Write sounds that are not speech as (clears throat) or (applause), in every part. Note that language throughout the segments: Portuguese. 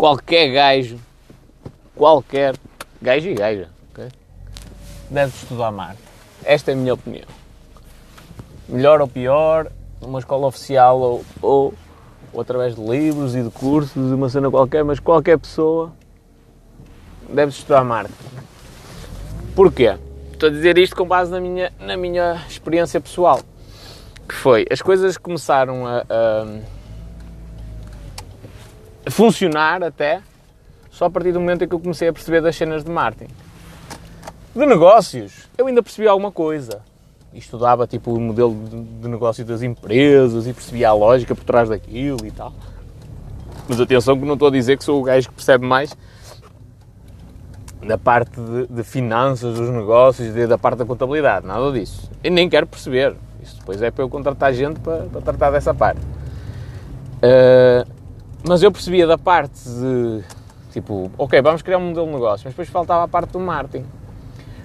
qualquer gajo, qualquer gajo e gaja, ok? Deve estudar marketing. Esta é a minha opinião. Melhor ou pior, numa escola oficial ou, ou, ou através de livros e de cursos, de uma cena qualquer, mas qualquer pessoa deve estudar marketing. Porquê? Estou a dizer isto com base na minha, na minha experiência pessoal. Que foi, as coisas começaram a, a funcionar até só a partir do momento em que eu comecei a perceber das cenas de marketing. De negócios, eu ainda percebi alguma coisa. E estudava tipo o modelo de, negócio das empresas e percebia a lógica por trás daquilo e tal. Mas atenção que não estou a dizer que sou o gajo que percebe mais da parte de, de finanças dos negócios, de, da parte da contabilidade, nada disso. E nem quero perceber. Isso depois é para eu contratar gente para, para tratar dessa parte. Uh, mas eu percebia da parte de, tipo, ok, vamos criar um modelo de negócio, mas depois faltava a parte do marketing.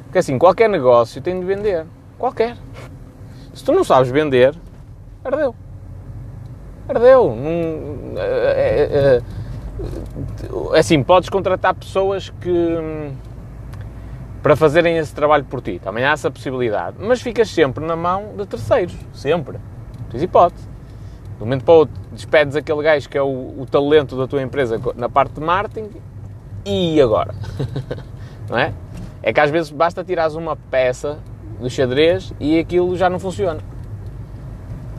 Porque assim, qualquer negócio tem de vender. Qualquer. Se tu não sabes vender, ardeu. Ardeu. É, é, é, assim, podes contratar pessoas que para fazerem esse trabalho por ti. Também há essa possibilidade. Mas ficas sempre na mão de terceiros. Sempre. Tens hipótese. De um momento para o outro, despedes aquele gajo que é o, o talento da tua empresa na parte de marketing e agora? (laughs) não é? É que às vezes basta tirares uma peça do xadrez e aquilo já não funciona.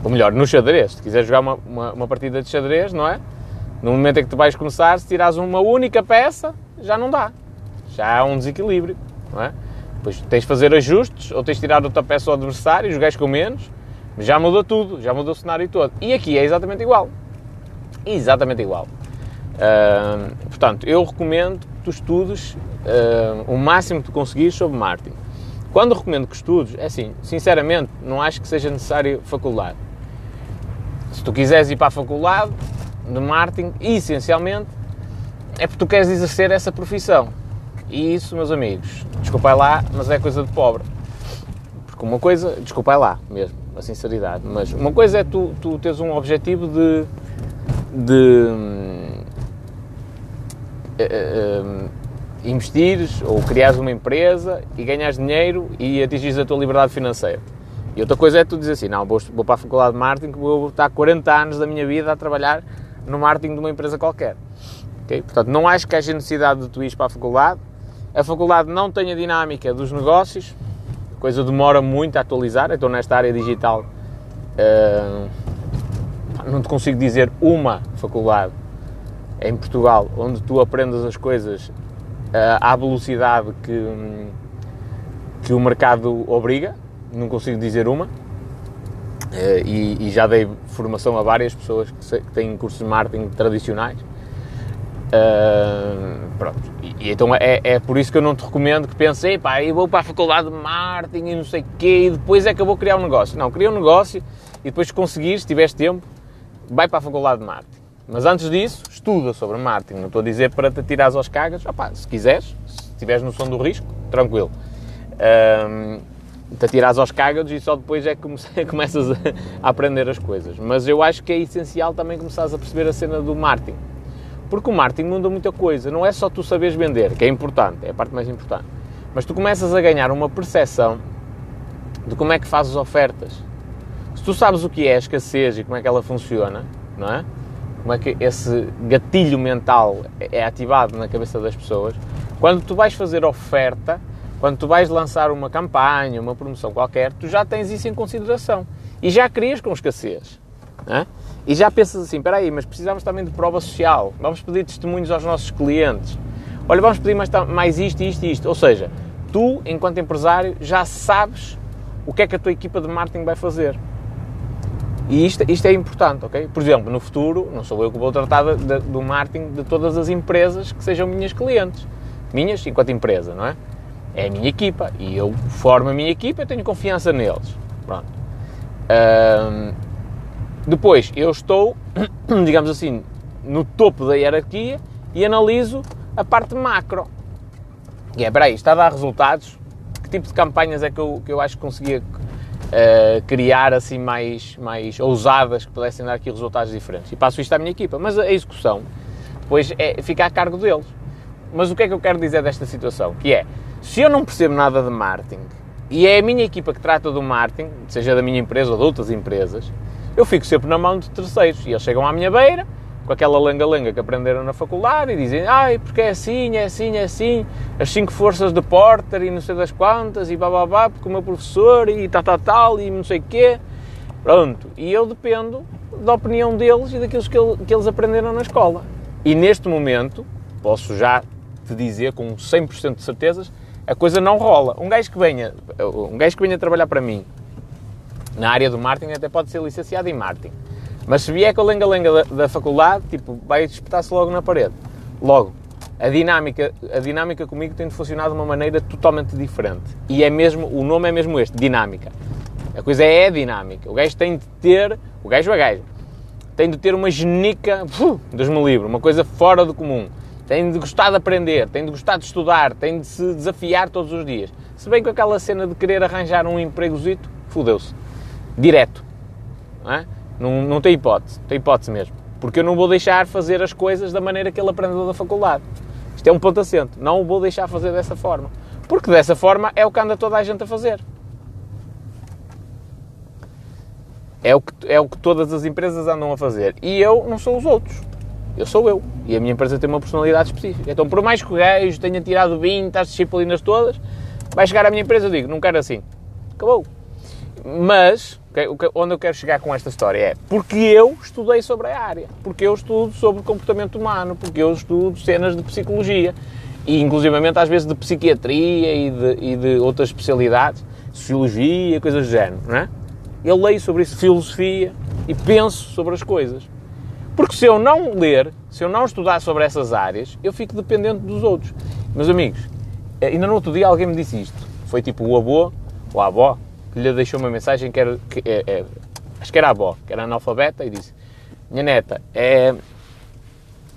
Ou melhor, no xadrez, se quiseres jogar uma, uma, uma, partida de xadrez, não é? No momento em que tu vais começar, se tirares uma única peça, já não dá. Já há um desequilíbrio, não é? Depois tens de fazer ajustes, ou tens de tirar outra peça ao adversário, os gajos com menos, já mudou tudo, já mudou o cenário todo. E aqui é exatamente igual. Exatamente igual. Uh, portanto, eu recomendo que tu estudes uh, o máximo que tu conseguires sobre marketing. Quando recomendo que estudes, é assim, sinceramente, não acho que seja necessário faculdade. Se tu quiseres ir para a faculdade de marketing, essencialmente, é porque tu queres exercer essa profissão. E isso, meus amigos, desculpai lá, mas é coisa de pobre. Porque uma coisa, desculpai lá mesmo, a sinceridade. Mas uma coisa é tu, tu teres um objetivo de, de uh, investires ou criares uma empresa e ganhas dinheiro e atingires a tua liberdade financeira. E outra coisa é tu dizer assim, não, vou, vou para a faculdade de marketing que vou estar 40 anos da minha vida a trabalhar no marketing de uma empresa qualquer. Okay? Portanto, não acho que haja necessidade de tu ir para a faculdade. A faculdade não tem a dinâmica dos negócios, a coisa demora muito a atualizar, então nesta área digital uh, não te consigo dizer uma faculdade em Portugal onde tu aprendas as coisas uh, à velocidade que, que o mercado obriga, não consigo dizer uma. Uh, e, e, já dei formação a várias pessoas que, que têm cursos de marketing tradicionais. Uh, pronto. E, e, então é, é por isso que eu não te recomendo que penses, pá, eu vou para a faculdade de marketing e não sei o quê, e depois é que eu vou criar um negócio. Não, cria um negócio e depois, se conseguires, se tiveres tempo, vai para a faculdade de marketing. Mas antes disso, estuda sobre marketing. Não estou a dizer para te tirares aos cagas. Opa, se quiseres, se tiveres noção do risco, tranquilo. Um, te atirares aos cágados e só depois é que (laughs) começas a aprender as coisas. Mas eu acho que é essencial também começares a perceber a cena do marketing. Porque o marketing muda muita coisa. Não é só tu saberes vender, que é importante, é a parte mais importante. Mas tu começas a ganhar uma percepção de como é que fazes ofertas. Se tu sabes o que é a escassez e como é que ela funciona, não é? Como é que esse gatilho mental é ativado na cabeça das pessoas, quando tu vais fazer oferta, quando tu vais lançar uma campanha, uma promoção qualquer, tu já tens isso em consideração. E já crias com escassez. É? E já pensas assim, espera aí, mas precisamos também de prova social. Vamos pedir testemunhos aos nossos clientes. Olha, vamos pedir mais, mais isto, isto e isto. Ou seja, tu, enquanto empresário, já sabes o que é que a tua equipa de marketing vai fazer. E isto, isto é importante, ok? Por exemplo, no futuro, não sou eu que vou tratar de, de, do marketing de todas as empresas que sejam minhas clientes. Minhas enquanto empresa, não é? É a minha equipa. E eu formo a minha equipa e tenho confiança neles. Pronto. Um, depois, eu estou, (clears throat) digamos assim, no topo da hierarquia e analiso a parte macro. E é, peraí, está a dar resultados? Que tipo de campanhas é que eu, que eu acho que conseguia uh, criar assim mais, mais ousadas que pudessem dar aqui resultados diferentes? E passo isto à minha equipa. Mas a execução, depois é, fica a cargo deles. Mas o que é que eu quero dizer desta situação? Que é, se eu não percebo nada de marketing e é a minha equipa que trata do marketing, seja da minha empresa ou de outras empresas, eu fico sempre na mão de terceiros. E eles chegam à minha beira, com aquela langa-langa que aprenderam na faculdade, e dizem, ai, porque é assim, é assim, é assim, as cinco forças de Porter e não sei das quantas, e bababá, porque o meu professor, e tal, tal, tal, e não sei o quê. Pronto. E eu dependo da opinião deles e daquilo que, ele, que eles aprenderam na escola. E neste momento, posso já te dizer com 100% de certezas, a coisa não rola. Um gajo que venha, um gajo que venha trabalhar para mim na área do marketing até pode ser licenciado em marketing. Mas se vier com a lenga-lenga da, da, faculdade, tipo, vai espetar-se logo na parede. Logo, a dinâmica, a dinâmica comigo tem de funcionar de uma maneira totalmente diferente. E é mesmo, o nome é mesmo este, dinâmica. A coisa é dinâmica. O gajo tem de ter, o gajo é gajo, tem de ter uma genica, uh, Deus me livre, uma coisa fora do comum. Tem de gostar de aprender, tem de gostar de estudar, tem de se desafiar todos os dias. Se bem com aquela cena de querer arranjar um empregozito, fudeu-se direto. Não, é? não, não tem hipótese, tem hipótese mesmo. Porque eu não vou deixar fazer as coisas da maneira que ele aprendeu da faculdade. Isto é um ponto assente. Não o vou deixar fazer dessa forma. Porque dessa forma é o que anda toda a gente a fazer. É o, que, é o que todas as empresas andam a fazer. E eu não sou os outros. Eu sou eu. E a minha empresa tem uma personalidade específica. Então, por mais que o gajo tenha tirado 20, as disciplinas todas, vai chegar à minha empresa e digo, não quero assim. Acabou. Mas, onde eu quero chegar com esta história é porque eu estudei sobre a área, porque eu estudo sobre comportamento humano, porque eu estudo cenas de psicologia e, inclusivamente, às vezes de psiquiatria e de, e de outras especialidades, sociologia, coisas do género, não é? Eu leio sobre isso, filosofia, e penso sobre as coisas. Porque se eu não ler, se eu não estudar sobre essas áreas, eu fico dependente dos outros. Meus amigos, ainda no outro dia alguém me disse isto. Foi tipo o avô, a avó, lhe deixou uma mensagem que era, que, é, é, acho que era a avó, que era analfabeta, e disse: Minha neta, é,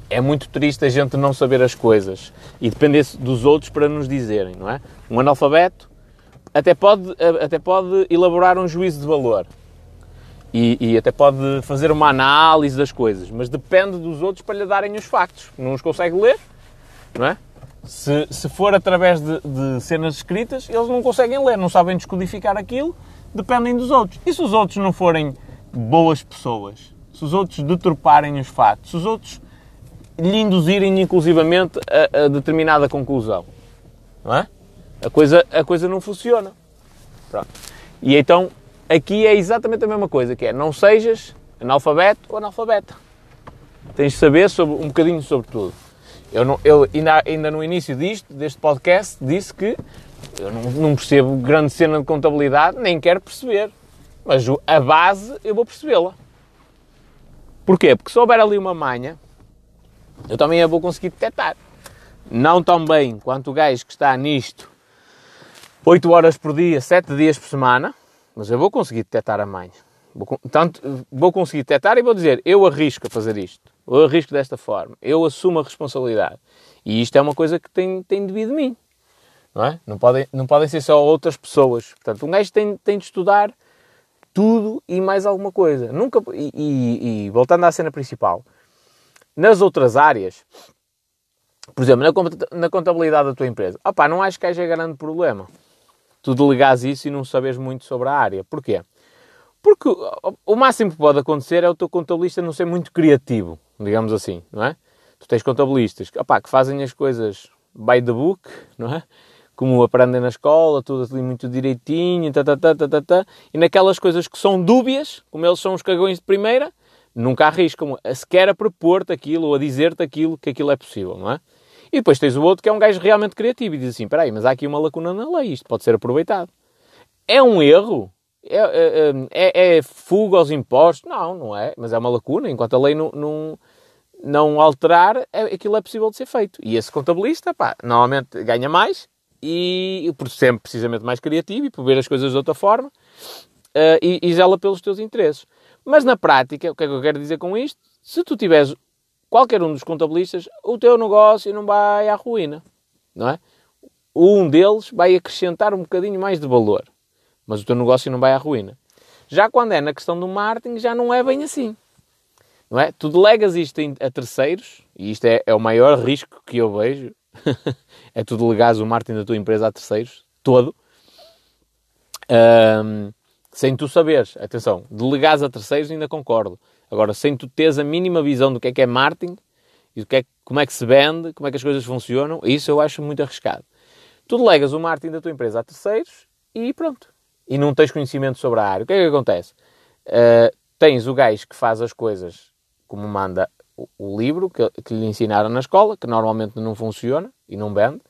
é muito triste a gente não saber as coisas e depender dos outros para nos dizerem, não é? Um analfabeto até pode, até pode elaborar um juízo de valor e, e, até pode fazer uma análise das coisas, mas depende dos outros para lhe darem os factos. Não os consegue ler, não é? Se, se for através de, de, cenas escritas, eles não conseguem ler, não sabem descodificar aquilo, dependem dos outros. E se os outros não forem boas pessoas? Se os outros deturparem os factos? Se os outros lhe induzirem inclusivamente a, a determinada conclusão? Não é? A coisa, a coisa não funciona. Pronto. E então, aqui é exatamente a mesma coisa, que é não sejas analfabeto ou analfabeta. Tens de saber sobre, um bocadinho sobre tudo. Eu, não, eu ainda, ainda no início disto, deste podcast, disse que eu não, não percebo grande cena de contabilidade, nem quero perceber. Mas a base eu vou percebê-la. Porquê? Porque se houver ali uma manha, eu também a vou conseguir detectar. Não tão bem quanto o gajo que está nisto 8 horas por dia, 7 dias por semana, mas eu vou conseguir detectar a manha. Vou, tanto, vou conseguir detectar e vou dizer, eu arrisco a fazer isto, eu arrisco desta forma, eu assumo a responsabilidade. E isto é uma coisa que tem, tem devido a mim. Não, é? não, podem, não podem ser só outras pessoas. Portanto, um gajo tem, tem de estudar tudo e mais alguma coisa. Nunca, e, e, e voltando à cena principal, nas outras áreas, por exemplo, na, contabilidade da tua empresa, opá, não acho que haja grande problema. Tu delegares isso e não sabes muito sobre a área. Porquê? Porque o máximo que pode acontecer é o teu contabilista não ser muito criativo, digamos assim, não é? Tu tens contabilistas opá, que fazem as coisas by the book, não é? Como aprendem na escola, tudo ali muito direitinho, tá, tá, tá, tá, tá, tá, e naquelas coisas que são dúbias, como eles são os cagões de primeira, nunca arriscam sequer a propor-te aquilo ou a dizer-te aquilo que aquilo é possível, não é? E depois tens o outro que é um gajo realmente criativo e diz assim: espera aí, mas há aqui uma lacuna na lei, isto pode ser aproveitado. É um erro? É, é, é, é, fuga aos impostos? Não, não é. Mas é uma lacuna. Enquanto a lei não, não, não alterar, é, aquilo é possível de ser feito. E esse contabilista, pá, normalmente ganha mais e por sempre precisamente mais criativo e por ver as coisas de outra forma uh, e, e zela pelos teus interesses. Mas na prática, o que é que eu quero dizer com isto? Se tu tiveres qualquer um dos contabilistas, o teu negócio não vai à ruína, não é? Um deles vai acrescentar um bocadinho mais de valor mas o teu negócio não vai à ruína. Já quando é na questão do marketing, já não é bem assim. Não é? Tu delegas isto a terceiros e isto é, é o maior risco que eu vejo, (laughs) é tu delegares o marketing da tua empresa a terceiros, todo, um, sem tu saberes. Atenção, delegares a terceiros ainda concordo. Agora, sem tu teres a mínima visão do que é que é marketing e do que é, como é que se vende, como é que as coisas funcionam, isso eu acho muito arriscado. Tu delegas o marketing da tua empresa a terceiros e pronto. E não tens conhecimento sobre a área. O que é que acontece? Uh, tens o gajo que faz as coisas como manda o, o livro que, que, lhe ensinaram na escola, que normalmente não funciona e não vende,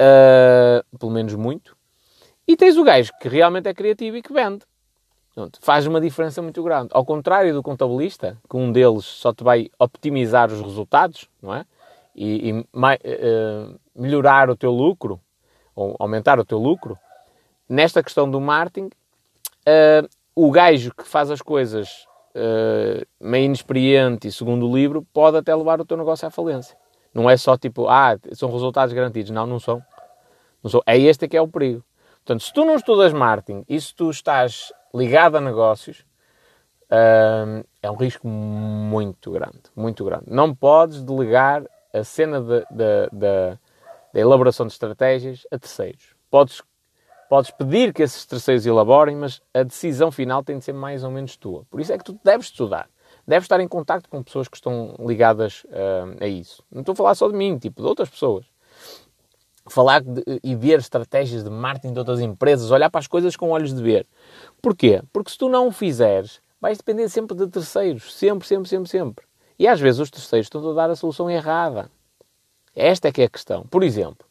uh, pelo menos muito. E tens o gajo que realmente é criativo e que vende. Pronto, faz uma diferença muito grande. Ao contrário do contabilista, que um deles só te vai optimizar os resultados, não é? E, e uh, melhorar o teu lucro, ou aumentar o teu lucro, nesta questão do marketing, uh, o gajo que faz as coisas uh, meio inexperiente e segundo o livro, pode até levar o teu negócio à falência. Não é só tipo, ah, são resultados garantidos. Não, não são. Não são. É este que é o perigo. Portanto, se tu não estudas marketing e se tu estás ligado a negócios, uh, é um risco muito grande, muito grande. Não podes delegar a cena da elaboração de estratégias a terceiros. Podes, podes pedir que esses terceiros elaborem, mas a decisão final tem de ser mais ou menos tua. Por isso é que tu deves estudar. Deves estar em contato com pessoas que estão ligadas uh, a isso. Não estou a falar só de mim, tipo, de outras pessoas falar de, e ver estratégias de marketing de outras empresas, olhar para as coisas com olhos de ver. Porquê? Porque se tu não o fizeres, vais depender sempre de terceiros. Sempre, sempre, sempre, sempre. E às vezes os terceiros estão a dar a solução errada. Esta é que é a questão. Por exemplo,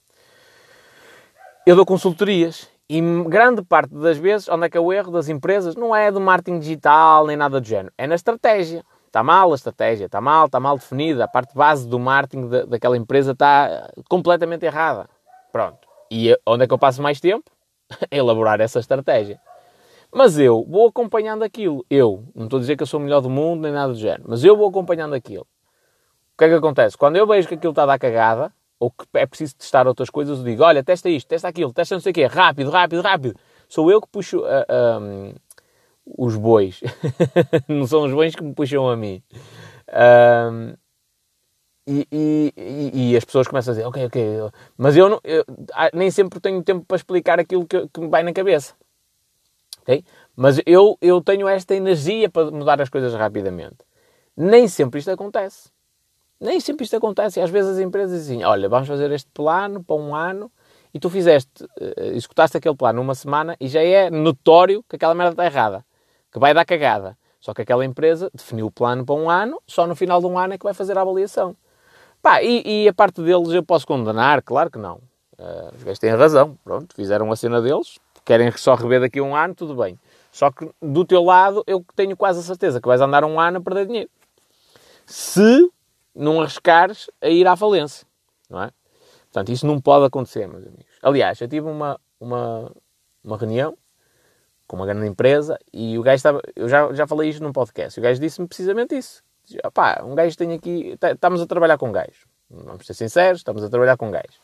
eu dou consultorias e grande parte das vezes, onde é que é o erro das empresas? Não é do marketing digital nem nada do género. É na estratégia. Está mal a estratégia, está mal, está mal definida. A parte base do marketing da, daquela empresa está completamente errada. Pronto. E onde é que eu passo mais tempo? a (laughs) elaborar essa estratégia. Mas eu vou acompanhando aquilo. Eu, não estou a dizer que eu sou o melhor do mundo nem nada do género, mas eu vou acompanhando aquilo. O que é que acontece? Quando eu vejo que aquilo está a dar cagada, ou que é preciso testar outras coisas, eu digo: olha, testa isto, testa aquilo, testa não sei o quê, rápido, rápido, rápido. Sou eu que puxo uh, ah, um, os bois. (laughs) não são os bois que me puxam a mim. Um, e, e, e, as pessoas começam a dizer, ok, ok, mas eu, não, eu ah, nem sempre tenho tempo para explicar aquilo que, que me vai na cabeça. Okay? Mas eu, eu tenho esta energia para mudar as coisas rapidamente. Nem sempre isto acontece. Nem sempre isto acontece. Às vezes as empresas dizem, olha, vamos fazer este plano para um ano e tu fizeste, uh, executaste aquele plano numa semana e já é notório que aquela merda está errada, que vai dar cagada. Só que aquela empresa definiu o plano para um ano, só no final de um ano é que vai fazer a avaliação. Pá, e, e a parte deles eu posso condenar? Claro que não. Uh, os gajos têm razão. Pronto, fizeram a cena deles, querem só rever daqui a um ano, tudo bem. Só que do teu lado eu tenho quase a certeza que vais andar um ano a perder dinheiro. Se não arriscares a ir à falência, não é? Portanto, isso não pode acontecer, meus amigos. Aliás, eu tive uma, uma, uma reunião com uma grande empresa e o gajo estava. Eu já, já falei isto num podcast. O gajo disse-me precisamente isso. Pá, um gajo tem aqui. Tá, estamos a trabalhar com gajo. Vamos ser sinceros, estamos a trabalhar com gajo.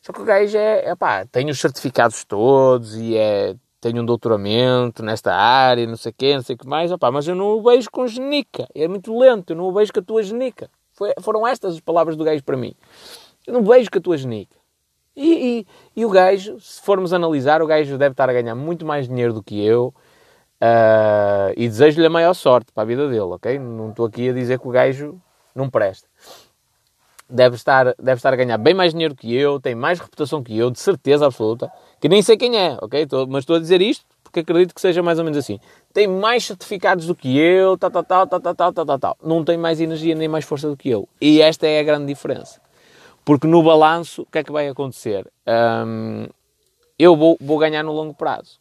Só que o gajo é, é pá, tem os certificados todos e é, tem um doutoramento nesta área, não sei o quê, não sei o que mais, opá, mas eu não o vejo com genica. É muito lento, eu não o vejo com a tua genica. Foi, foram estas as palavras do gajo para mim. Eu não vejo com a tua genica. E, e, e, o gajo, se formos analisar, o gajo deve estar a ganhar muito mais dinheiro do que eu uh, e desejo-lhe a maior sorte para a vida dele, ok? Não estou aqui a dizer que o gajo não presta deve estar, deve estar a ganhar bem mais dinheiro que eu, tem mais reputação que eu, de certeza absoluta, que nem sei quem é, ok? Tô, mas estou a dizer isto porque acredito que seja mais ou menos assim. Tem mais certificados do que eu, tal, tal, tal, tal, tal, tal, tal, tal. Não tem mais energia nem mais força do que eu. E esta é a grande diferença. Porque no balanço, o que é que vai acontecer? Um, eu vou, vou ganhar no longo prazo.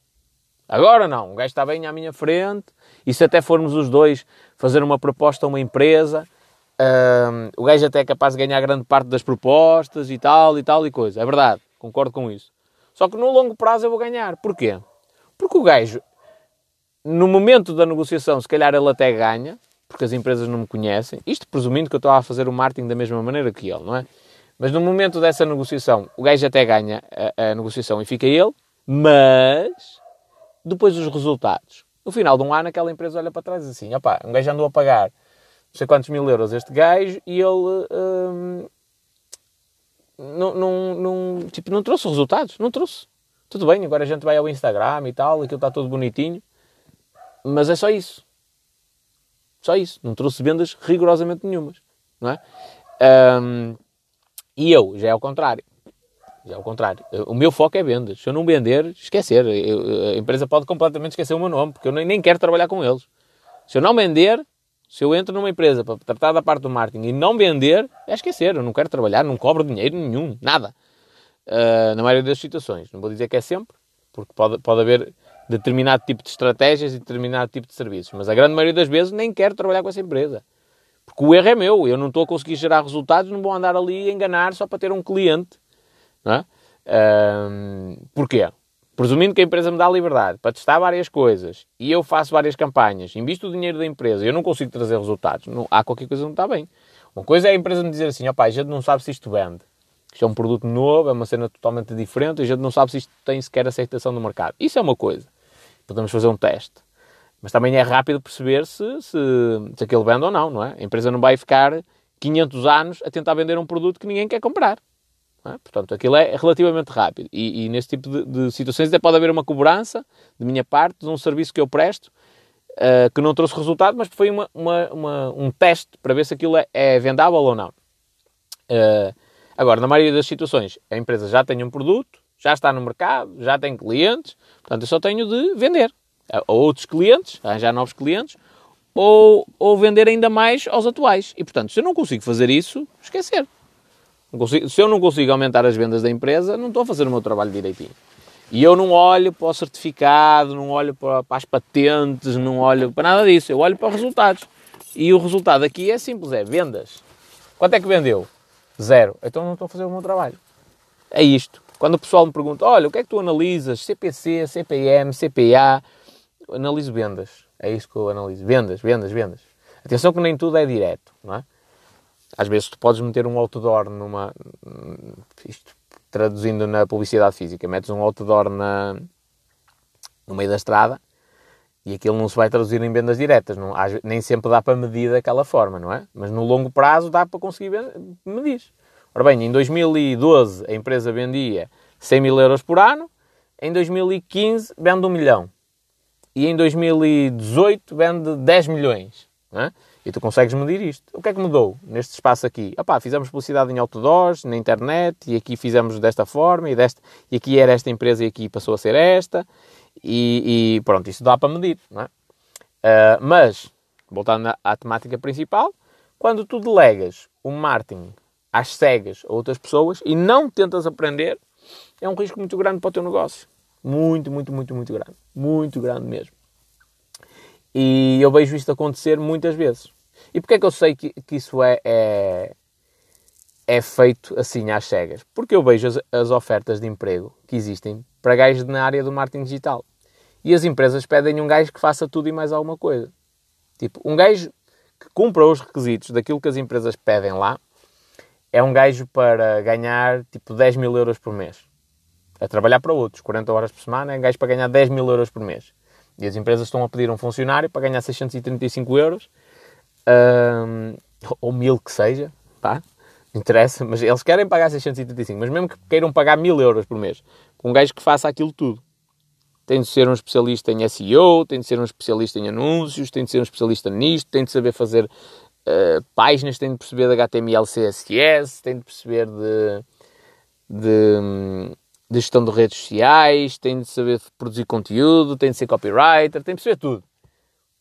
Agora não, o gajo está bem à minha frente, e se até formos os dois fazer uma proposta a uma empresa, um, o gajo até é capaz de ganhar grande parte das propostas e tal e tal e coisa. É verdade, concordo com isso. Só que no longo prazo eu vou ganhar. Porquê? Porque o gajo, no momento da negociação, se calhar ele até ganha, porque as empresas não me conhecem. Isto presumindo que eu estou a fazer o marketing da mesma maneira que ele, não é? Mas no momento dessa negociação, o gajo até ganha a, a negociação e fica ele, mas depois dos resultados. No final de um ano, aquela empresa olha para trás e diz assim: opá, um gajo andou a pagar sei quantos mil euros este gajo e ele hum, não, não, não, tipo, não trouxe resultados, não trouxe. Tudo bem, agora a gente vai ao Instagram e tal, aquilo está todo bonitinho, mas é só isso. Só isso. Não trouxe vendas rigorosamente nenhumas. Não é? Um, e eu, já é ao contrário. Já é ao contrário. O meu foco é vendas. Se eu não vender, esquecer. Eu, a empresa pode completamente esquecer o meu nome, porque eu nem, nem quero trabalhar com eles. Se eu não vender, se eu entro numa empresa para tratar da parte do marketing e não vender, é esquecer. Eu não quero trabalhar, não cobro dinheiro nenhum, nada. Uh, na maioria das situações. Não vou dizer que é sempre, porque pode, pode haver determinado tipo de estratégias e determinado tipo de serviços. Mas a grande maioria das vezes nem quero trabalhar com essa empresa. Porque o erro é meu. Eu não estou a conseguir gerar resultados, não vou andar ali a enganar só para ter um cliente. Não é? Porquê? Presumindo que a empresa me dá liberdade para testar várias coisas e eu faço várias campanhas, invisto o dinheiro da empresa eu não consigo trazer resultados, não, há qualquer coisa que não está bem. Uma coisa é a empresa me dizer assim, opá, a gente não sabe se isto vende. Isto é um produto novo, é uma cena totalmente diferente, a gente não sabe se isto tem sequer aceitação no mercado. Isso é uma coisa. Podemos fazer um teste. Mas também é rápido perceber se, se, se aquele vende ou não, não é? A empresa não vai ficar 500 anos a tentar vender um produto que ninguém quer comprar. É? Portanto, aquilo é relativamente rápido. E, e nesse tipo de, de, situações até pode haver uma cobrança de minha parte de um serviço que eu presto uh, que não trouxe resultado, mas foi uma, uma, uma, um teste para ver se aquilo é, é vendável ou não. Uh, agora, na maioria das situações, a empresa já tem um produto, já está no mercado, já tem clientes, portanto, eu só tenho de vender a outros clientes, arranjar novos clientes, ou, ou vender ainda mais aos atuais. E, portanto, se eu não consigo fazer isso, esquecer. Consigo, se eu não consigo aumentar as vendas da empresa, não estou a fazer o meu trabalho direitinho. E eu não olho para o certificado, não olho para, para as patentes, não olho para nada disso. Eu olho para os resultados. E o resultado aqui é simples, é vendas. Quanto é que vendeu? Zero. Então não estou a fazer o meu trabalho. É isto. Quando o pessoal me pergunta, olha, o que é que tu analisas? CPC, CPM, CPA? Eu analiso vendas. É isso que eu analiso. Vendas, vendas, vendas. Atenção que nem tudo é direto, não é? Às vezes tu podes meter um outdoor numa. Isto, traduzindo na publicidade física, metes um outdoor na, no meio da estrada e aquilo não se vai traduzir em vendas diretas. Não, nem sempre dá para medir daquela forma, não é? Mas no longo prazo dá para conseguir medir. Ora bem, em 2012 a empresa vendia 100 mil euros por ano, em 2015 vende 1 milhão e em 2018 vende 10 milhões. É? E tu consegues medir isto. O que é que mudou neste espaço aqui? Epá, fizemos publicidade em outdoors, na internet, e aqui fizemos desta forma, e, desta, e aqui era esta empresa e aqui passou a ser esta. E, e pronto, isso dá para medir, é? Uh, mas, voltando à, à, temática principal, quando tu delegas o marketing às cegas a outras pessoas e não tentas aprender, é um risco muito grande para o teu negócio. Muito, muito, muito, muito grande. Muito grande mesmo. E eu vejo isto acontecer muitas vezes. E porquê é que eu sei que, que isso é, é, é, feito assim às cegas? Porque eu vejo as, as ofertas de emprego que existem para gajos na área do marketing digital. E as empresas pedem um gajo que faça tudo e mais alguma coisa. Tipo, um gajo que cumpra os requisitos daquilo que as empresas pedem lá é um gajo para ganhar tipo 10 mil euros por mês. A trabalhar para outros, 40 horas por semana, é um gajo para ganhar 10 mil euros por mês. E as empresas estão a pedir um funcionário para ganhar 635 euros um, ou mil que seja, pá, interessa, mas eles querem pagar 635, mas mesmo que queiram pagar mil euros por mês, um gajo que faça aquilo tudo. Tem de ser um especialista em SEO, tem de ser um especialista em anúncios, tem de ser um especialista nisto, tem de saber fazer uh, páginas, tem de perceber de HTML, CSS, tem de perceber de, de, de gestão de redes sociais, tem de saber produzir conteúdo, tem de ser copywriter, tem de perceber tudo.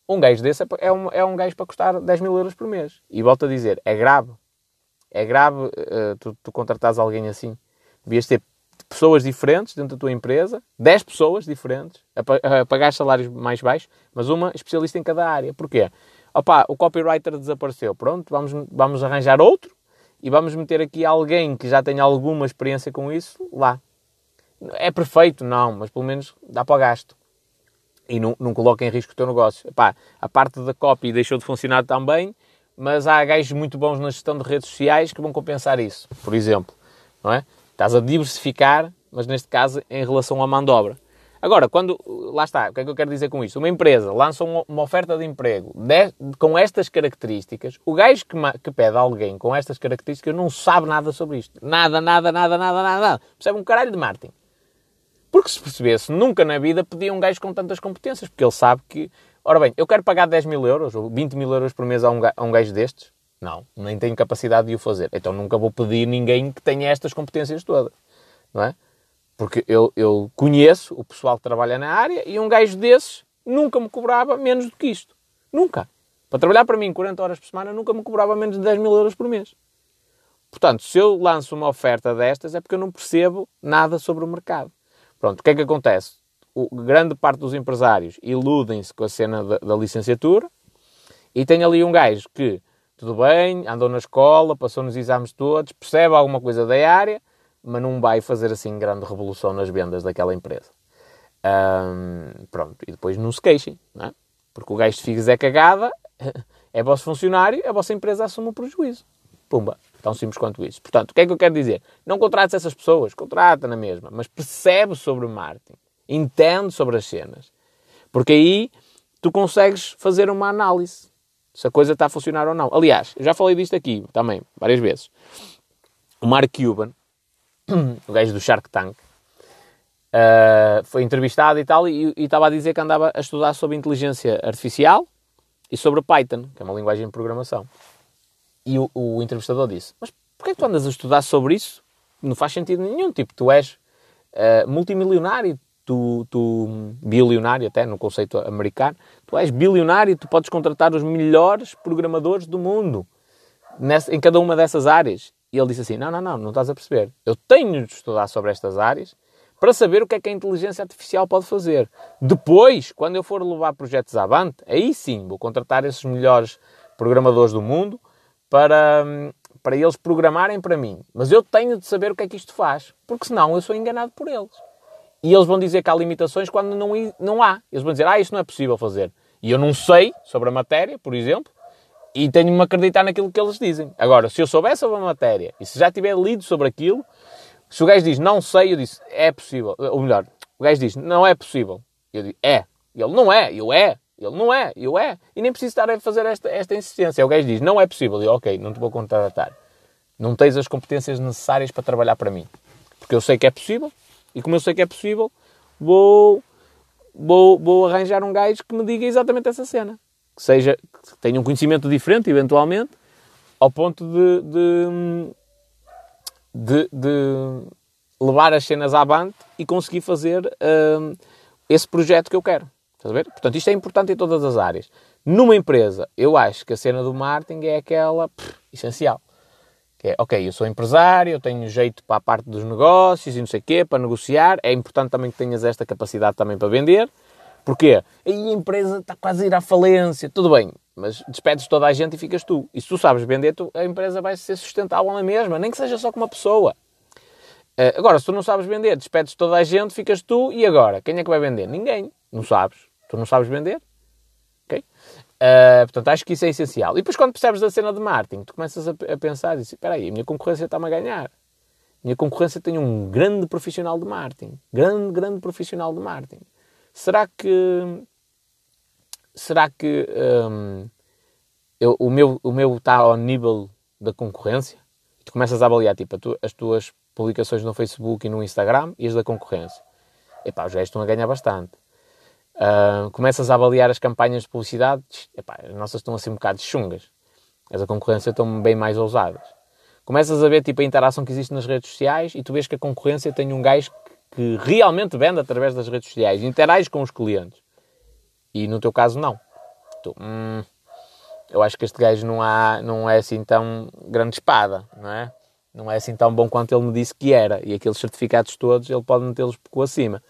Um gajo desse é, é um, é um gajo para custar 10 mil euros por mês. E volto a dizer, é grave. É grave uh, tu, tu contratares alguém assim. Devias ter pessoas diferentes dentro da tua empresa, 10 pessoas diferentes, a pagar salários mais baixos, mas uma especialista em cada área. Porquê? Opa, o copywriter desapareceu. Pronto, vamos, vamos arranjar outro e vamos meter aqui alguém que já tenha alguma experiência com isso lá. É perfeito? Não, mas pelo menos dá para o gasto e não, não coloca em risco o teu negócio. Epá, a parte da copy deixou de funcionar também, mas há gajos muito bons na gestão de redes sociais que vão compensar isso, por exemplo. Não é? Estás a diversificar, mas neste caso em relação à mão de obra. Agora, quando. Lá está, o que é que eu quero dizer com isto? Uma empresa lança uma, oferta de emprego de, com estas características, o gajo que, que pede a alguém com estas características não sabe nada sobre isto. Nada, nada, nada, nada, nada, nada. Percebe um caralho de marketing. Porque se percebesse, nunca na vida pedia um gajo com tantas competências, porque ele sabe que. Ora bem, eu quero pagar 10 mil euros ou 20 mil euros por mês a um, a um gajo destes? Não, nem tenho capacidade de o fazer. Então nunca vou pedir ninguém que tenha estas competências todas. Não é? Porque eu, eu conheço o pessoal que trabalha na área e um gajo desses nunca me cobrava menos do que isto. Nunca. Para trabalhar para mim 40 horas por semana, nunca me cobrava menos de 10 mil euros por mês. Portanto, se eu lanço uma oferta destas, é porque eu não percebo nada sobre o mercado. Pronto, o que é que acontece? O, grande parte dos empresários iludem-se com a cena da, da licenciatura e tem ali um gajo que, tudo bem, andou na escola, passou nos exames todos, percebe alguma coisa da área, mas não vai fazer assim grande revolução nas vendas daquela empresa. Um, pronto, e depois não se queixem, não é? porque o gajo se fizer cagada, (laughs) é vosso funcionário, a vossa empresa assume o prejuízo. Pumba, tão simples quanto isso. Portanto, o que é que eu quero dizer? Não contrates essas pessoas, contrata na mesma, mas percebe sobre o marketing, entende sobre as cenas, porque aí tu consegues fazer uma análise se a coisa está a funcionar ou não. Aliás, eu já falei disto aqui também, várias vezes. O Mark Cuban, o gajo do Shark Tank, uh, foi entrevistado e tal, e, estava a dizer que andava a estudar sobre inteligência artificial e sobre Python, que é uma linguagem de programação. E o, o entrevistador disse: Mas porquê é que tu andas a estudar sobre isso? Não faz sentido nenhum. Tipo, tu és uh, multimilionário, tu, tu bilionário até no conceito americano, tu és bilionário, tu podes contratar os melhores programadores do mundo nessa, em cada uma dessas áreas. E ele disse assim: Não, não, não, não estás a perceber. Eu tenho de estudar sobre estas áreas para saber o que é que a inteligência artificial pode fazer. Depois, quando eu for levar projetos avante, aí sim vou contratar esses melhores programadores do mundo para, para eles programarem para mim. Mas eu tenho de saber o que é que isto faz, porque senão eu sou enganado por eles. E eles vão dizer que há limitações quando não, não há. Eles vão dizer, ah, isto não é possível fazer. E eu não sei sobre a matéria, por exemplo, e tenho de me acreditar naquilo que eles dizem. Agora, se eu soubesse sobre a matéria e se já tiver lido sobre aquilo, se o gajo diz não sei, eu disse é possível. Ou melhor, o gajo diz não é possível. Eu digo é. Ele não é, eu é. Ele não é, eu é. E nem preciso estar a fazer esta, esta insistência. O gajo diz não é possível. Eu, ok, não te vou contratar. Não tens as competências necessárias para trabalhar para mim. Porque eu sei que é possível e como eu sei que é possível, vou, vou, vou arranjar um gajo que me diga exatamente essa cena que, seja, que tenha um conhecimento diferente, eventualmente, ao ponto de, de, de, de levar as cenas à banda e conseguir fazer uh, esse projeto que eu quero. Estás a ver? Portanto, isto é importante em todas as áreas. Numa empresa, eu acho que a cena do marketing é aquela pff, essencial. Que é, ok, eu sou empresário, eu tenho jeito para a parte dos negócios e não sei o quê, para negociar. É importante também que tenhas esta capacidade também para vender. Porquê? Aí a empresa está quase a ir à falência. Tudo bem, mas despedes toda a gente e ficas tu. E se tu sabes vender, tu, a empresa vai ser sustentável na mesma, nem que seja só com uma pessoa. Uh, agora, se tu não sabes vender, despedes toda a gente, ficas tu e agora? Quem é que vai vender? Ninguém. Não sabes. Tu não sabes vender. Ok? Uh, portanto, acho que isso é essencial. E depois, quando percebes a cena de marketing, tu começas a, a pensar espera aí, a minha concorrência está-me a ganhar. A minha concorrência tem um grande profissional de marketing. Grande, grande profissional de marketing. Será que. Será que. Um, eu, o, meu, o meu está ao nível da concorrência? Tu começas a avaliar tipo, tu, as tuas publicações no Facebook e no Instagram e as da concorrência. Epá, os gajos estão a ganhar bastante. Uh, começas a avaliar as campanhas de publicidade, epá, as nossas estão assim um bocado chungas. As da concorrência estão bem mais ousadas. Começas a ver tipo, a interação que existe nas redes sociais e tu vês que a concorrência tem um gajo que realmente vende através das redes sociais, interage com os clientes. E no teu caso, não. Tu, hum, eu acho que este gajo não, há, não é assim tão grande espada, não é? Não é assim tão bom quanto ele me disse que era. E aqueles certificados todos, ele pode metê-los por acima.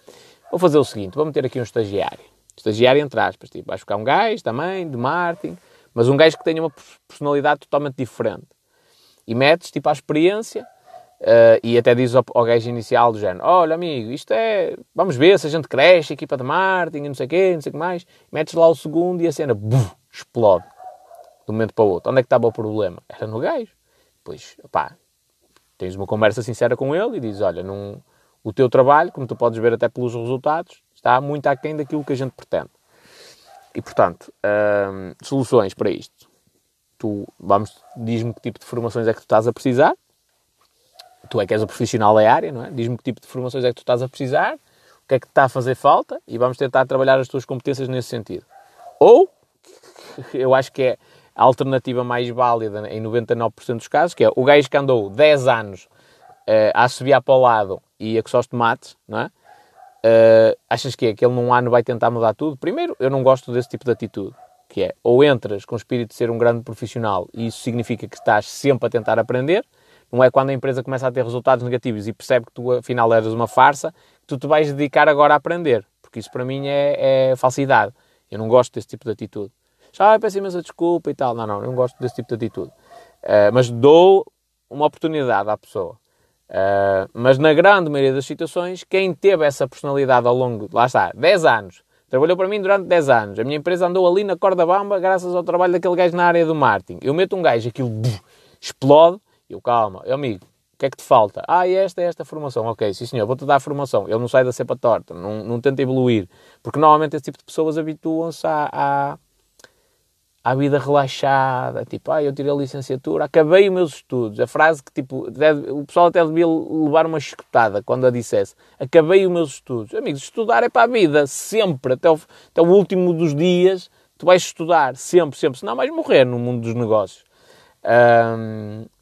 Vou fazer o seguinte, vou meter aqui um estagiário. Estagiário entre aspas, tipo, vais ficar um gajo também, de marketing, mas um gajo que tenha uma personalidade totalmente diferente. E metes, tipo, a experiência Uh, e até diz ao, ao gajo inicial do género: Olha, amigo, isto é. Vamos ver se a gente cresce, equipa de marketing, não sei o quê, não sei o que mais. Metes lá o segundo e a cena buf, explode de um momento para o outro. Onde é que estava o problema? Era no gajo. Pois, pá, tens uma conversa sincera com ele e dizes: Olha, num, o teu trabalho, como tu podes ver até pelos resultados, está muito aquém daquilo que a gente pretende. E, portanto, hum, soluções para isto. Tu, vamos, diz-me que tipo de formações é que tu estás a precisar. Tu é que és o profissional da área, não é? Diz-me que tipo de formações é que tu estás a precisar, o que é que te está a fazer falta e vamos tentar trabalhar as tuas competências nesse sentido. Ou, (laughs) eu acho que é a alternativa mais válida em 99% dos casos, que é o gajo que andou 10 anos uh, a subir para o lado e a coçar os tomates, não é? Uh, achas que é que ele num ano vai tentar mudar tudo? Primeiro, eu não gosto desse tipo de atitude, que é ou entras com o espírito de ser um grande profissional e isso significa que estás sempre a tentar aprender, não é quando a empresa começa a ter resultados negativos e percebe que tu afinal eres uma farsa, que tu te vais dedicar agora a aprender, porque isso para mim é, é falsidade. Eu não gosto desse tipo de atitude. Já peço imensa desculpa e tal. Não, não, eu não gosto desse tipo de atitude. Uh, mas dou uma oportunidade à pessoa. Uh, mas na grande maioria das situações, quem teve essa personalidade ao longo, lá está, 10 anos, trabalhou para mim durante 10 anos, a minha empresa andou ali na corda bamba graças ao trabalho daquele gajo na área do marketing. Eu meto um gajo, aquilo explode, eu calma, eu amigo, o que é que te falta? Ah, esta é esta formação. Ok, sim senhor, vou-te dar a formação. Ele não sai da cepa torta, não, não tenta evoluir. Porque normalmente esse tipo de pessoas habituam-se a à vida relaxada, tipo, ah, eu tirei a licenciatura, acabei os meus estudos. A frase que, tipo, deve, o pessoal até devia levar uma escutada quando a dissesse. Acabei os meus estudos. Amigos, estudar é para a vida, sempre, até o, até o último dos dias, tu vais estudar, sempre, sempre, senão vais morrer no mundo dos negócios.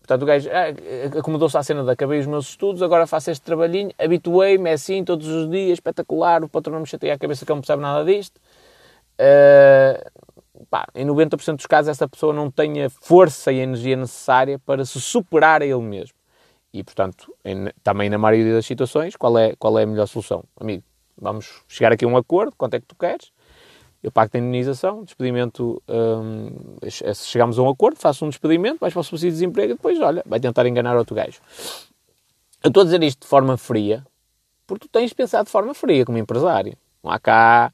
Portanto, o gajo ah, acomodou-se à cena de acabei os meus estudos, agora faço este trabalhinho, habituei-me, é assim, todos os dias, espetacular, o patrão não me chateia a cabeça que eu não percebe nada disto. Uh, pá, em 90% dos casos essa pessoa não tem a força e a energia necessária para se superar a ele mesmo. E, portanto, em, também na maioria das situações, qual é, qual é a melhor solução? Amigo, vamos chegar aqui a um acordo, quanto é que tu queres? Eu pago a indenização, despedimento, hum, se chegamos a um acordo, faço um despedimento, vais para o subsídio de desemprego e depois, olha, vai tentar enganar outro gajo. Eu estou a dizer isto de forma fria, porque tu tens de pensar de forma fria como empresário. Não há cá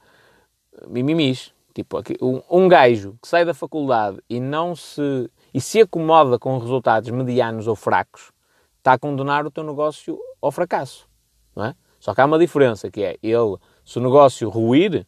mimimis. Tipo, um, um gajo que sai da faculdade e não se e se acomoda com resultados medianos ou fracos, está a condenar o teu negócio ao fracasso, não é? Só que há uma diferença, que é, ele, se o negócio ruir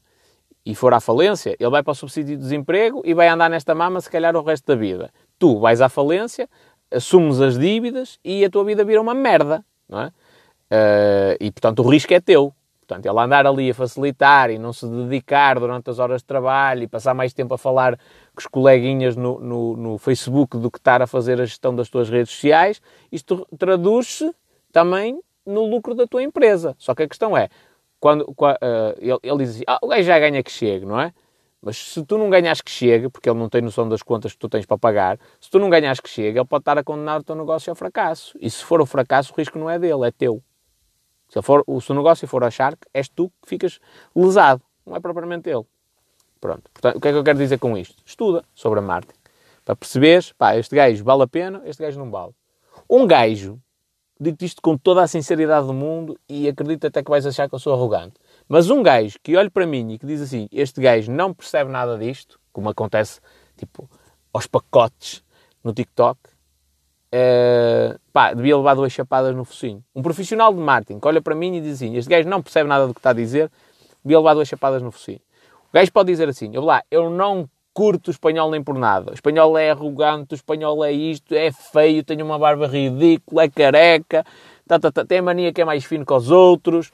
e for à falência, ele vai para o subsídio de desemprego e vai andar nesta mama se calhar o resto da vida. Tu vais à falência, assumes as dívidas e a tua vida vira uma merda, não é? Uh, e, portanto, o risco é teu. Portanto, ele andar ali a facilitar e não se dedicar durante as horas de trabalho e passar mais tempo a falar com os coleguinhas no, no, no Facebook do que estar a fazer a gestão das tuas redes sociais, isto traduz-se também no lucro da tua empresa. Só que a questão é, quando, quando uh, ele, ele, diz assim, ah, o gajo já ganha que chegue, não é? Mas se tu não ganhas que chegue, porque ele não tem noção das contas que tu tens para pagar, se tu não ganhas que chegue, ele pode estar a condenar o teu negócio ao fracasso. E se for o fracasso, o risco não é dele, é teu. Se, for, se o negócio for a Shark, és tu que ficas lesado, não é propriamente ele. Pronto. Portanto, o que é que eu quero dizer com isto? Estuda sobre a marketing. Para perceberes, pá, este gajo vale a pena, este gajo não vale. Um gajo, digo-te isto com toda a sinceridade do mundo e acredito até que vais achar que eu sou arrogante, mas um gajo que olha para mim e que diz assim, este gajo não percebe nada disto, como acontece, tipo, aos pacotes no TikTok, Uh, pá, devia levar duas chapadas no focinho. Um profissional de marketing que olha para mim e diz assim: Este gajo não percebe nada do que está a dizer, devia levar duas chapadas no focinho. O gajo pode dizer assim: Eu lá, eu não curto o espanhol nem por nada. O espanhol é arrogante, o espanhol é isto, é feio, tem uma barba ridícula, é careca, tá, tá, tá, tem mania que é mais fino que os outros,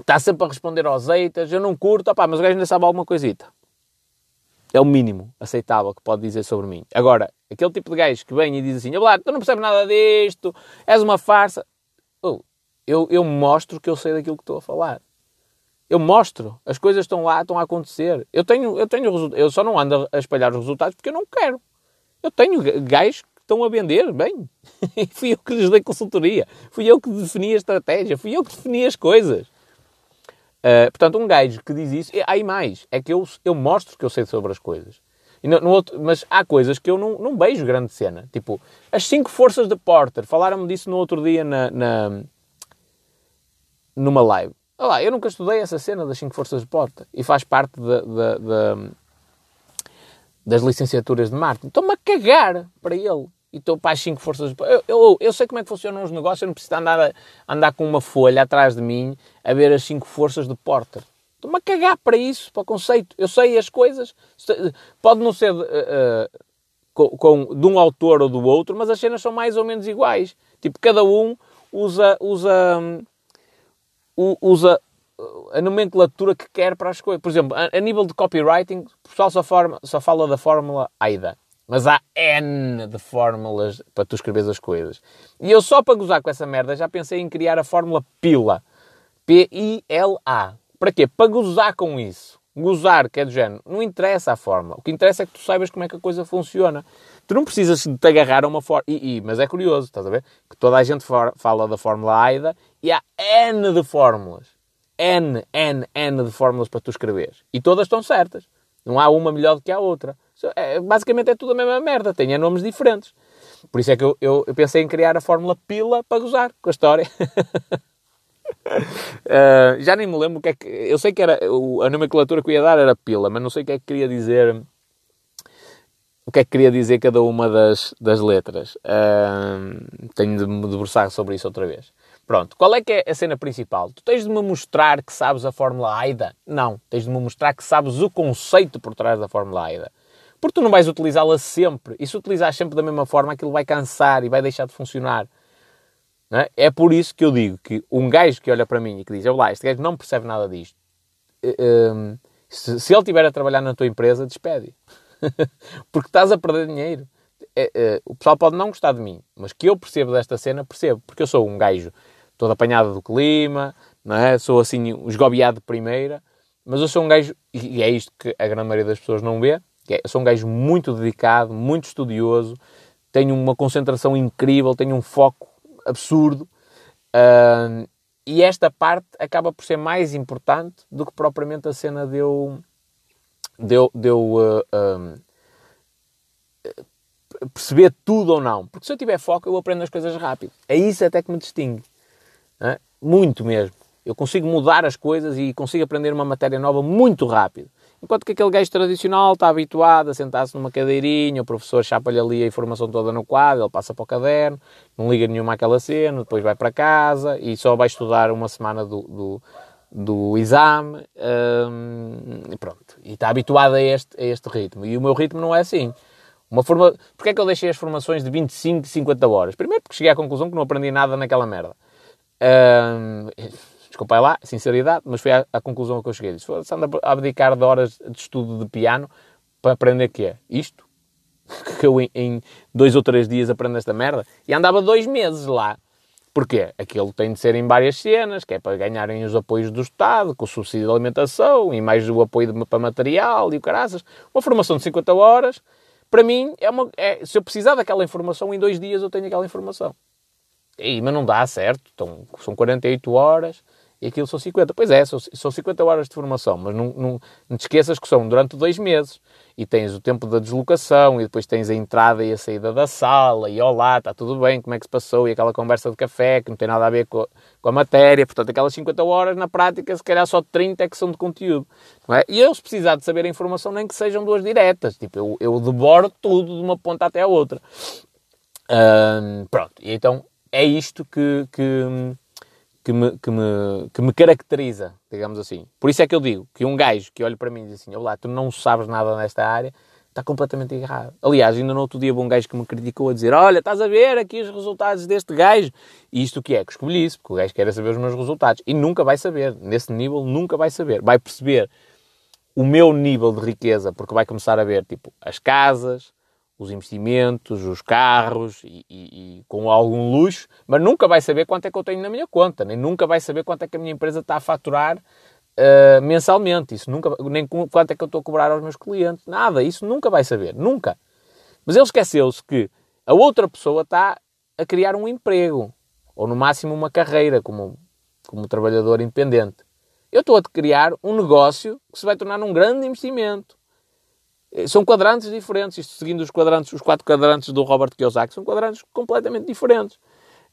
está sempre a responder aos eitas. Eu não curto, opá, mas o gajo ainda sabe alguma coisita. É o mínimo aceitável que pode dizer sobre mim. Agora, aquele tipo de gajo que vem e diz assim: tu não percebes nada disto, és uma farsa. Oh, eu, eu mostro que eu sei daquilo que estou a falar. Eu mostro. As coisas estão lá, estão a acontecer. Eu tenho, eu tenho Eu só não ando a espalhar os resultados porque eu não quero. Eu tenho gajos que estão a vender bem. (laughs) fui eu que lhes dei consultoria. Fui eu que defini a estratégia. Fui eu que defini as coisas. Uh, portanto, um gajo que diz isso, há mais, é que eu, eu mostro que eu sei sobre as coisas. No, no outro, mas há coisas que eu não, não beijo grande cena. Tipo, as cinco forças de Porter. Falaram-me disso no outro dia na, na, numa live. Olha lá, eu nunca estudei essa cena das cinco forças de Porter. E faz parte de, de, de, das licenciaturas de marketing. Estou-me a cagar para ele e estou para as 5 forças. Eu, eu, eu, sei como é que funcionam os negócios, eu não preciso andar, andar com uma folha atrás de mim a ver as 5 forças de Porter. Estou-me a cagar para isso, para o conceito. Eu sei as coisas. Pode não ser uh, uh, com, com, de um autor ou do outro, mas as cenas são mais ou menos iguais. Tipo, cada um usa, usa, um, usa a nomenclatura que quer para as coisas. Por exemplo, a, a nível de copywriting, o pessoal só, forma, só fala da fórmula AIDA. Mas há N de fórmulas para tu escreveres as coisas. E eu só para gozar com essa merda já pensei em criar a fórmula PILA. P-I-L-A. Para quê? Para gozar com isso. Gozar, que é do género. Não interessa a fórmula. O que interessa é que tu saibas como é que a coisa funciona. Tu não precisas de te agarrar a uma fórmula. Mas é curioso, estás a ver? Que toda a gente fala da fórmula AIDA e há N de fórmulas. N, N, N de fórmulas para tu escreveres. E todas estão certas. Não há uma melhor do que a outra. É, basicamente é tudo a mesma merda, tem nomes diferentes. Por isso é que eu, eu, eu, pensei em criar a fórmula pila para gozar com a história. uh, (laughs) já nem me lembro o que é que. Eu sei que era. A nomenclatura que eu ia dar era pila, mas não sei o que é que queria dizer. O que é que queria dizer cada uma das, das letras. Uh, tenho de me debruçar sobre isso outra vez. Pronto, qual é que é a cena principal? Tu tens de me mostrar que sabes a fórmula AIDA? Não, tens de me mostrar que sabes o conceito por trás da fórmula AIDA. Porque tu não vais utilizá-la sempre. E se utilizares sempre da mesma forma, aquilo vai cansar e vai deixar de funcionar. É? é? por isso que eu digo que um gajo que olha para mim e que diz, olá, este gajo não percebe nada disto. Eh, ehm, se, ele estiver a trabalhar na tua empresa, despede. (laughs) Porque estás a perder dinheiro. É, é, o pessoal pode não gostar de mim, mas que eu percebo desta cena, percebo. Porque eu sou um gajo todo apanhado do clima, não é? sou assim, esgobiado de primeira, mas eu sou um gajo, e é isto que a grande maioria das pessoas não vê, é, sou um gajo muito dedicado, muito estudioso, tenho uma concentração incrível, tenho um foco absurdo, e esta parte acaba por ser mais importante do que propriamente a cena deu deu, deu uh, uh, perceber tudo ou não. Porque se eu tiver foco, eu aprendo as coisas rápido. É isso até que me distingue. Muito mesmo. Eu consigo mudar as coisas e consigo aprender uma matéria nova muito rápido. Enquanto que aquele gajo tradicional está habituado a sentar-se numa cadeirinha, o professor chapa-lhe ali a informação toda no quadro, ele passa para o caderno, não liga nenhuma àquela cena, depois vai para casa e só vai estudar uma semana do, do, do exame hum, e pronto. E está habituado a este, a este ritmo. E o meu ritmo não é assim. Uma forma... Porquê é que eu deixei as formações de 25, 50 horas? Primeiro porque cheguei à conclusão que não aprendi nada naquela merda. Desculpa lá, sinceridade, mas foi à conclusão que eu cheguei. Se fosse andar a abdicar de horas de estudo de piano para aprender que é isto, (laughs) que eu em, em, dois ou três dias aprendo esta merda, e andava dois meses lá. Porquê? Aquilo tem de ser em várias cenas, que é para ganharem os apoios do Estado, com o subsídio de alimentação e mais o apoio de, para material e o caraças. Uma formação de 50 horas, para mim, é uma, é, se eu precisar daquela informação, em dois dias eu tenho aquela informação. E, mas não dá certo, então, são 48 horas e aquilo são 50. Pois é, são, são 50 horas de formação, mas não, não, não te esqueças que são durante dois meses. E tens o tempo da deslocação, e depois tens a entrada e a saída da sala, e olá, está tudo bem, como é que se passou, e aquela conversa de café que não tem nada a ver com com a matéria. Portanto, aquelas 50 horas, na prática, se calhar só 30 é que são de conteúdo. É? E eu, se precisar de saber a informação, nem que sejam duas diretas. Tipo, eu, eu devoro tudo de uma ponta até a outra. pronto, e então é isto que, que, que, me, que, me, que me caracteriza, digamos assim. Por isso é que eu digo que um gajo que olha para mim e diz assim: Olá, tu não sabes nada nesta área, está completamente errado. Aliás, ainda no outro dia um gajo que me criticou a dizer: Olha, estás a ver aqui os resultados deste gajo. E isto que é? Que escolhi isso, porque o gajo quer saber os meus resultados. E nunca vai saber, nesse nível, nunca vai saber. Vai perceber o meu nível de riqueza, porque vai começar a ver, tipo, as casas, os investimentos, os carros e, e, e, com algum luxo, mas nunca vai saber quanto é que eu tenho na minha conta, nem nunca vai saber quanto é que a minha empresa está a faturar uh, mensalmente, isso nunca, nem quanto é que eu estou a cobrar aos meus clientes, nada, isso nunca vai saber, nunca. Mas ele esqueceu-se que a outra pessoa está a criar um emprego, ou no máximo uma carreira como, como trabalhador independente. Eu estou a criar um negócio que se vai tornar um grande investimento são quadrantes diferentes, isto seguindo os quadrantes, os quatro quadrantes do Robert Kiyosaki, são quadrantes completamente diferentes.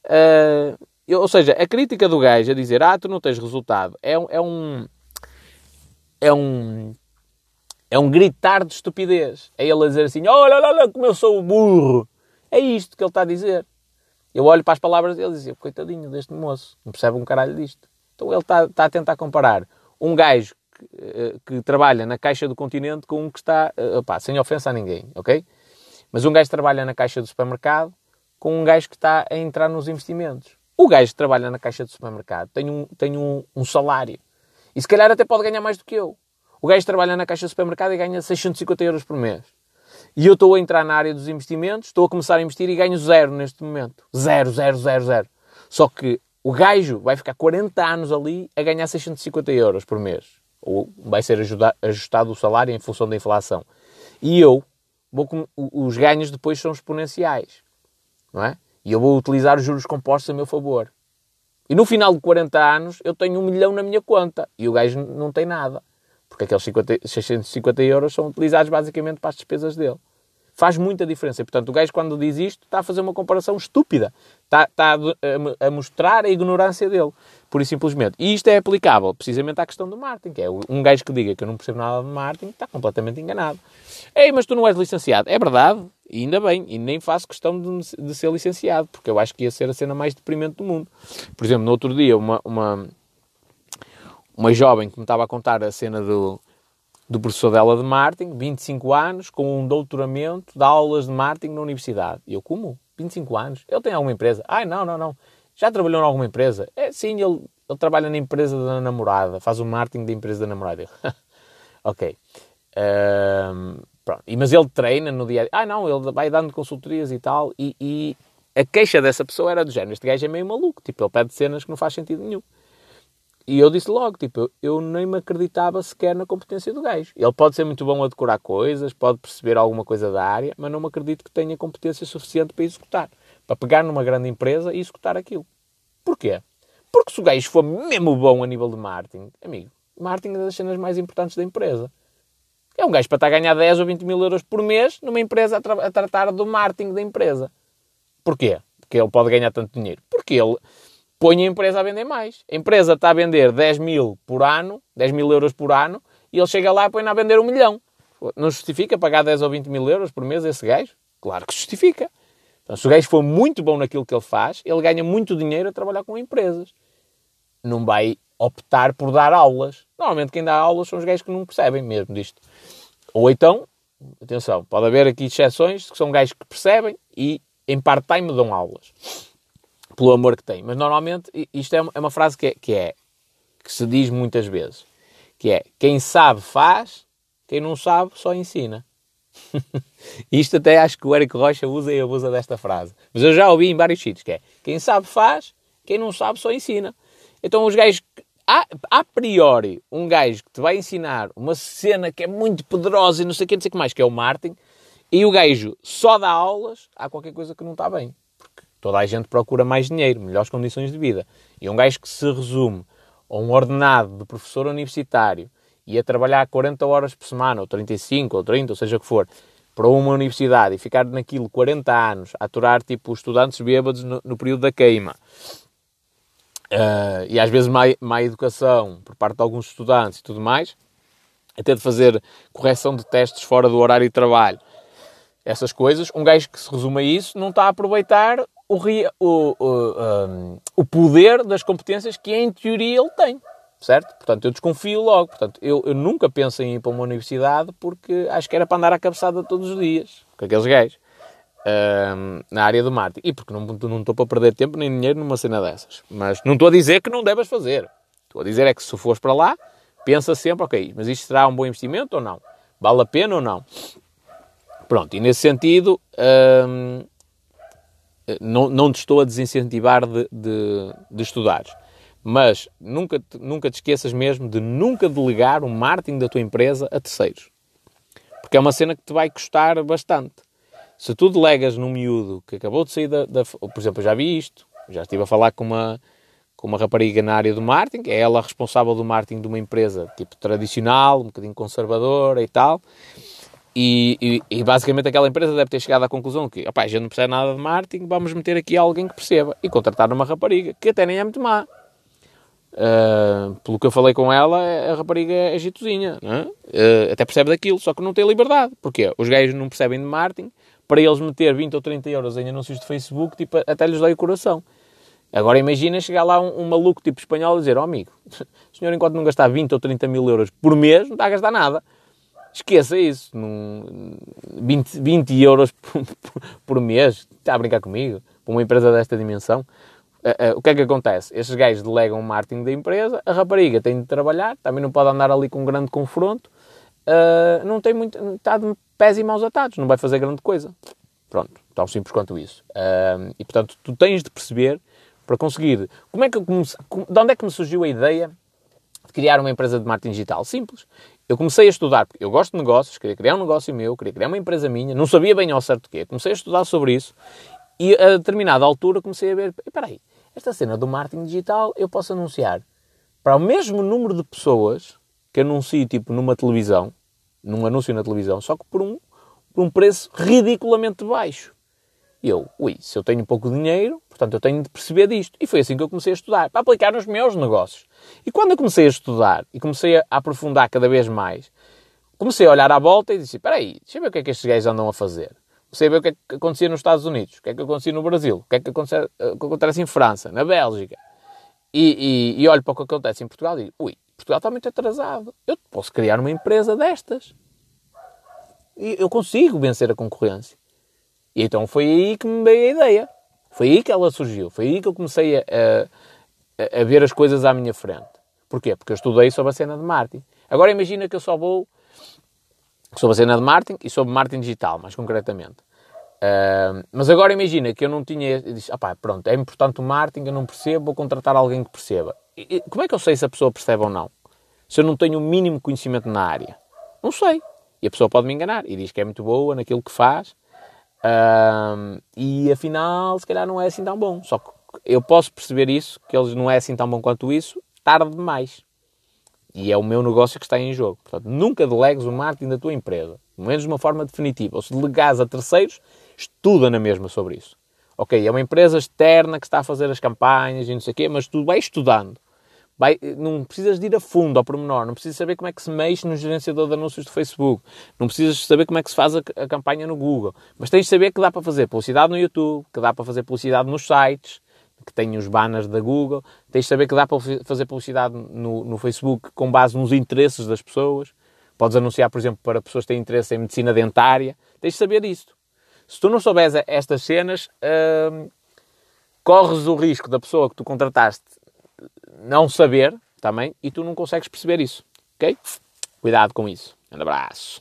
Uh, ou seja, a crítica do gajo a dizer, ah, tu não tens resultado, é, é um... É um... É um gritar de estupidez. É ele a dizer assim, olha, olha, olha como eu sou burro. É isto que ele está a dizer. Eu olho para as palavras dele e digo, coitadinho deste moço, não percebe um caralho disto. Então ele está, está a tentar comparar um gajo que, uh, que, trabalha na Caixa do Continente com um que está, uh, opá, sem ofensa a ninguém, ok? Mas um gajo trabalha na Caixa do Supermercado com um gajo que está a entrar nos investimentos. O gajo que trabalha na Caixa do Supermercado tem um, tem um, um salário. E se calhar até pode ganhar mais do que eu. O gajo trabalha na Caixa do Supermercado e ganha 650 euros por mês. E eu estou a entrar na área dos investimentos, estou a começar a investir e ganho zero neste momento. Zero, zero, zero, zero. Só que o gajo vai ficar 40 anos ali a ganhar 650 euros por mês. Ou vai ser ajustado o salário em função da inflação. E eu, vou, os ganhos depois são exponenciais. Não é? E eu vou utilizar os juros compostos a meu favor. E no final de 40 anos eu tenho um milhão na minha conta. E o gajo não tem nada. Porque aqueles 50, 650 euros são utilizados basicamente para as despesas dele. Faz muita diferença. E, portanto, o gajo, quando diz isto, está a fazer uma comparação estúpida. Está, está a, a, mostrar a ignorância dele, pura e simplesmente. E isto é aplicável precisamente à questão do marketing, que é um gajo que diga que eu não percebo nada de marketing está completamente enganado. Ei, mas tu não és licenciado. É verdade, e ainda bem, e nem faço questão de, de, ser licenciado, porque eu acho que ia ser a cena mais deprimente do mundo. Por exemplo, no outro dia, uma, uma, uma jovem que me estava a contar a cena do, do professor dela de marketing, 25 anos, com um doutoramento de aulas de marketing na universidade. E eu, como? 25 anos? Ele tem alguma empresa? Ai, não, não, não. Já trabalhou em alguma empresa? É, sim, ele, ele trabalha na empresa da namorada, faz o marketing da empresa da namorada. (laughs) ok. Um, pronto. E, mas ele treina no dia a dia. Ah, não, ele vai dando consultorias e tal. E, e a queixa dessa pessoa era do género: este gajo é meio maluco. Tipo, ele pede cenas que não faz sentido nenhum. E eu disse logo, tipo, eu nem me acreditava sequer na competência do gajo. Ele pode ser muito bom a decorar coisas, pode perceber alguma coisa da área, mas não me acredito que tenha competência suficiente para executar. Para pegar numa grande empresa e executar aquilo. Porquê? Porque se o gajo for mesmo bom a nível de marketing, amigo, marketing é das cenas mais importantes da empresa. É um gajo para estar a ganhar 10 ou 20 mil euros por mês numa empresa a, tra a tratar do marketing da empresa. Porquê? Porque ele pode ganhar tanto dinheiro. Porque ele põe a empresa a vender mais. A empresa está a vender 10 mil por ano, 10 mil euros por ano, e ele chega lá e põe a vender um milhão. Não justifica pagar 10 ou 20 mil euros por mês a esse gajo? Claro que justifica. Então, se o gajo for muito bom naquilo que ele faz, ele ganha muito dinheiro a trabalhar com empresas. Não vai optar por dar aulas. Normalmente quem dá aulas são os gajos que não percebem mesmo disto. Ou então, atenção, pode haver aqui exceções que são gajos que percebem e em part-time dão aulas pelo amor que tem. Mas normalmente isto é uma, é uma frase que é, que é, que se diz muitas vezes, que é quem sabe faz, quem não sabe só ensina. (laughs) isto até acho que o Eric Rocha usa e abusa desta frase. Mas eu já ouvi em vários sítios, que é quem sabe faz, quem não sabe só ensina. Então os gajos, a, a priori, um gajo que te vai ensinar uma cena que é muito poderosa e não sei o que, não sei o que mais, que é o Martin, e o gajo só dá aulas, há qualquer coisa que não está bem. Toda a gente procura mais dinheiro, melhores condições de vida. E um gajo que se resume a um ordenado de professor universitário e a trabalhar 40 horas por semana, ou 35, ou 30, ou seja o que for, para uma universidade e ficar naquilo 40 anos a aturar tipo estudantes bêbados no, no período da queima. Uh, e às vezes má, má educação por parte de alguns estudantes e tudo mais, até de fazer correção de testes fora do horário de trabalho, essas coisas, um gajo que se resume a isso não está a aproveitar o, o, o, um, o poder das competências que, em teoria, ele tem. Certo? Portanto, eu desconfio logo. Portanto, eu, eu nunca penso em ir para uma universidade porque acho que era para andar à cabeçada todos os dias, com aqueles um, na área do marketing. E porque não, não estou para perder tempo nem dinheiro numa cena dessas. Mas não estou a dizer que não devas fazer. Estou a dizer é que se fores para lá, pensa sempre, ok, mas isto será um bom investimento ou não? Vale a pena ou não? Pronto, e nesse sentido, não, não te estou a desincentivar de, de, de estudar, mas nunca, te, nunca te esqueças mesmo de nunca delegar o marketing da tua empresa a terceiros. Porque é uma cena que te vai custar bastante. Se tu delegas num miúdo que acabou de sair da, da por exemplo, eu já vi isto, já estive a falar com uma, com uma rapariga na área do marketing, é ela responsável do marketing de uma empresa tipo tradicional, um bocadinho conservadora e tal, e, e, e, basicamente aquela empresa deve ter chegado à conclusão que a gente não percebe nada de marketing, vamos meter aqui alguém que perceba e contratar uma rapariga, que até nem é muito má. Uh, pelo que eu falei com ela, a rapariga é jeitozinha, é? uh, até percebe daquilo, só que não tem liberdade. Porquê? Os gajos não percebem de marketing, para eles meter 20 ou 30 euros em anúncios de Facebook, tipo, até lhes dói o coração. Agora imagina chegar lá um, um maluco tipo espanhol e dizer, ó oh, amigo, o (laughs) senhor enquanto não gastar 20 ou 30 mil euros por mês, não está a gastar nada. Esqueça isso. Num 20, 20 euros (laughs) por, por, por, mês, está a brincar comigo? Para uma empresa desta dimensão. Uh, uh, o que é que acontece? Estes gajos delegam o marketing da empresa, a rapariga tem de trabalhar, também não pode andar ali com um grande confronto, uh, não tem muito, está de pés e mãos atados, não vai fazer grande coisa. Pronto, tão simples quanto isso. e portanto, tu tens de perceber para conseguir. Como é que comecei, de onde é que me surgiu a ideia de criar uma empresa de marketing digital? Simples. Eu comecei a estudar, porque eu gosto de negócios, queria criar um negócio meu, queria criar uma empresa minha, não sabia bem ao certo o quê. Comecei a estudar sobre isso e a determinada altura comecei a ver, espera aí, esta cena do marketing digital eu posso anunciar para o mesmo número de pessoas que anuncio tipo numa televisão, num anúncio na televisão, só que por um, por um preço ridiculamente baixo. E eu, ui, se eu tenho pouco dinheiro, portanto eu tenho de perceber disto. E foi assim que eu comecei a estudar, para aplicar nos meus negócios. E quando eu comecei a estudar e comecei a aprofundar cada vez mais, comecei a olhar à volta e disse, espera aí, deixa eu ver o que é que estes gajos andam a fazer. Ver o que é que acontecia nos Estados Unidos, o que é que acontecia no Brasil, o que é que acontece, eh, acontece em França, na Bélgica. E, e, e olho para o que acontece em Portugal e digo, ui, Portugal está muito atrasado. Eu posso criar uma empresa destas. E eu consigo vencer a concorrência. E então foi aí que me veio a ideia. Foi aí que ela surgiu. Foi aí que eu comecei a, a, a ver as coisas à minha frente. Porquê? Porque eu estudei sobre a cena de marketing. Agora imagina que eu só vou sobre a cena de marketing e sobre marketing digital, mais concretamente. Uh, mas agora imagina que eu não tinha. Eu disse, ah pronto, é importante o marketing, eu não percebo, vou contratar alguém que perceba. E, e, como é que eu sei se a pessoa percebe ou não? Se eu não tenho o mínimo conhecimento na área? Não sei. E a pessoa pode me enganar e diz que é muito boa naquilo que faz um, e afinal, se calhar não é assim tão bom. Só que eu posso perceber isso, que eles não é assim tão bom quanto isso, tarde demais. E é o meu negócio que está em jogo. Portanto, nunca delegues o marketing da tua empresa, pelo menos de uma forma definitiva. Ou se delegares a terceiros, estuda na mesma sobre isso. Ok, é uma empresa externa que está a fazer as campanhas e não sei o quê, mas tu vai estudando. Vai, não precisas de ir a fundo ao pormenor, não precisas saber como é que se mexe no gerenciador de anúncios do Facebook, não precisas saber como é que se faz a, a campanha no Google, mas tens de saber que dá para fazer publicidade no YouTube, que dá para fazer publicidade nos sites, que têm os banners da Google, tens de saber que dá para fazer publicidade no, no Facebook com base nos interesses das pessoas. Podes anunciar, por exemplo, para pessoas que têm interesse em medicina dentária. Tens de saber disto. Se tu não souberes estas cenas, hum, corres o risco da pessoa que tu contrataste não saber também e tu não consegues perceber isso. Ok? Cuidado com isso. Um abraço.